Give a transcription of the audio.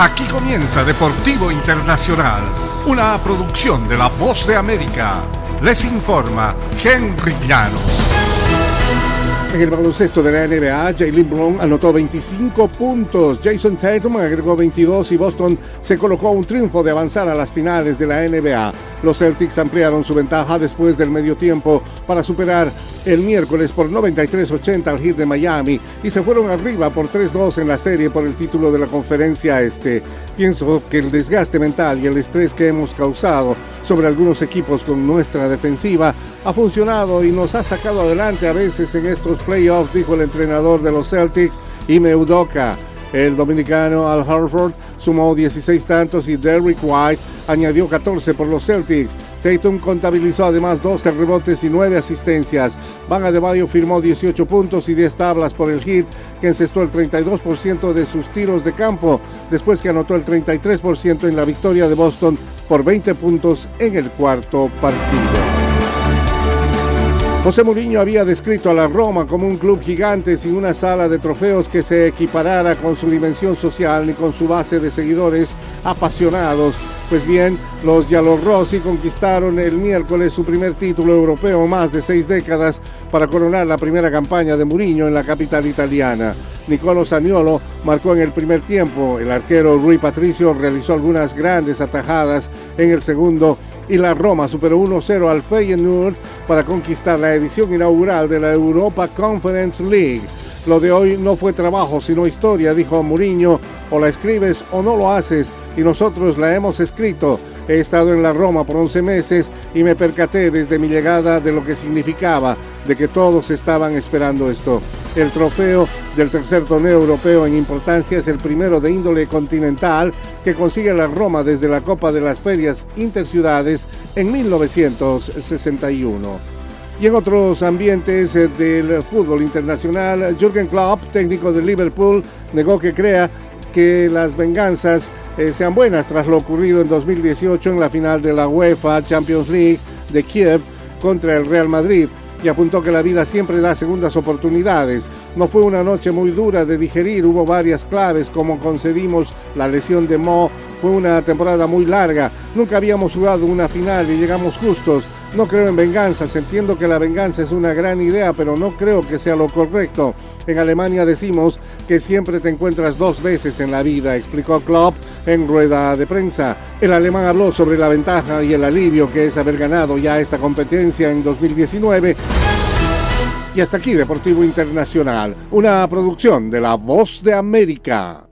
Aquí comienza Deportivo Internacional, una producción de La Voz de América. Les informa Henry Llanos. En el baloncesto de la NBA, Jalen Brown anotó 25 puntos, Jason Tatum agregó 22 y Boston se colocó a un triunfo de avanzar a las finales de la NBA. Los Celtics ampliaron su ventaja después del medio tiempo para superar el miércoles por 93-80 al hit de Miami y se fueron arriba por 3-2 en la serie por el título de la conferencia este. Pienso que el desgaste mental y el estrés que hemos causado sobre algunos equipos con nuestra defensiva ha funcionado y nos ha sacado adelante a veces en estos playoffs, dijo el entrenador de los Celtics, Ime Udoka. El dominicano Al Harford sumó 16 tantos y Derrick White añadió 14 por los Celtics. Tatum contabilizó además 12 rebotes y 9 asistencias. Van Adebayo firmó 18 puntos y 10 tablas por el hit, que encestó el 32% de sus tiros de campo, después que anotó el 33% en la victoria de Boston por 20 puntos en el cuarto partido. José Mourinho había descrito a la Roma como un club gigante sin una sala de trofeos que se equiparara con su dimensión social ni con su base de seguidores apasionados. Pues bien, los Giallorossi conquistaron el miércoles su primer título europeo más de seis décadas para coronar la primera campaña de Mourinho en la capital italiana. Nicolo Saniolo marcó en el primer tiempo, el arquero Rui Patricio realizó algunas grandes atajadas en el segundo y la Roma superó 1-0 al Feyenoord para conquistar la edición inaugural de la Europa Conference League. Lo de hoy no fue trabajo, sino historia, dijo Mourinho, o la escribes o no lo haces, y nosotros la hemos escrito. He estado en la Roma por 11 meses y me percaté desde mi llegada de lo que significaba, de que todos estaban esperando esto. El trofeo del tercer torneo europeo en importancia es el primero de índole continental que consigue la Roma desde la Copa de las Ferias Interciudades en 1961. Y en otros ambientes eh, del fútbol internacional, Jürgen Klopp, técnico de Liverpool, negó que crea que las venganzas eh, sean buenas tras lo ocurrido en 2018 en la final de la UEFA Champions League de Kiev contra el Real Madrid y apuntó que la vida siempre da segundas oportunidades. No fue una noche muy dura de digerir, hubo varias claves como concedimos la lesión de Mo, fue una temporada muy larga, nunca habíamos jugado una final y llegamos justos. No creo en venganzas, entiendo que la venganza es una gran idea, pero no creo que sea lo correcto. En Alemania decimos que siempre te encuentras dos veces en la vida, explicó Klopp en rueda de prensa. El alemán habló sobre la ventaja y el alivio que es haber ganado ya esta competencia en 2019. Y hasta aquí Deportivo Internacional, una producción de La Voz de América.